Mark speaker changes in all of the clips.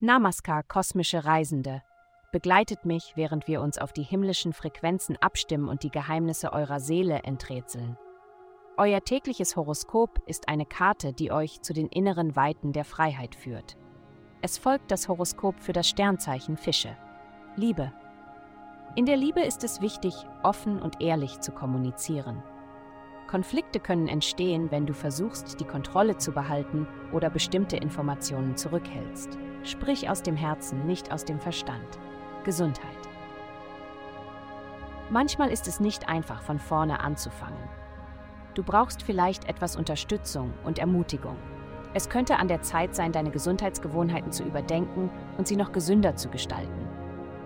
Speaker 1: Namaskar, kosmische Reisende. Begleitet mich, während wir uns auf die himmlischen Frequenzen abstimmen und die Geheimnisse eurer Seele enträtseln. Euer tägliches Horoskop ist eine Karte, die euch zu den inneren Weiten der Freiheit führt. Es folgt das Horoskop für das Sternzeichen Fische. Liebe. In der Liebe ist es wichtig, offen und ehrlich zu kommunizieren. Konflikte können entstehen, wenn du versuchst, die Kontrolle zu behalten oder bestimmte Informationen zurückhältst. Sprich aus dem Herzen, nicht aus dem Verstand. Gesundheit. Manchmal ist es nicht einfach, von vorne anzufangen. Du brauchst vielleicht etwas Unterstützung und Ermutigung. Es könnte an der Zeit sein, deine Gesundheitsgewohnheiten zu überdenken und sie noch gesünder zu gestalten.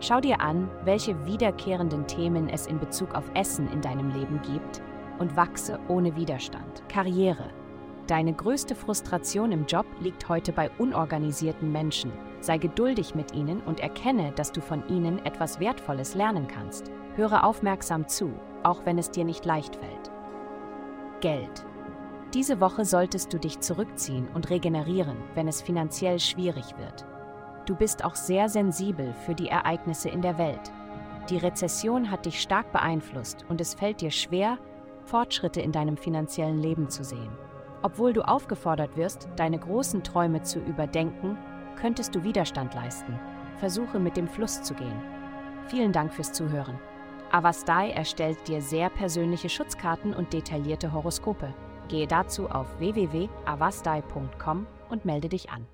Speaker 1: Schau dir an, welche wiederkehrenden Themen es in Bezug auf Essen in deinem Leben gibt und wachse ohne Widerstand. Karriere. Deine größte Frustration im Job liegt heute bei unorganisierten Menschen. Sei geduldig mit ihnen und erkenne, dass du von ihnen etwas Wertvolles lernen kannst. Höre aufmerksam zu, auch wenn es dir nicht leicht fällt. Geld. Diese Woche solltest du dich zurückziehen und regenerieren, wenn es finanziell schwierig wird. Du bist auch sehr sensibel für die Ereignisse in der Welt. Die Rezession hat dich stark beeinflusst und es fällt dir schwer, Fortschritte in deinem finanziellen Leben zu sehen. Obwohl du aufgefordert wirst, deine großen Träume zu überdenken, könntest du Widerstand leisten. Versuche mit dem Fluss zu gehen. Vielen Dank fürs Zuhören. Avastai erstellt dir sehr persönliche Schutzkarten und detaillierte Horoskope. Gehe dazu auf www.avastai.com und melde dich an.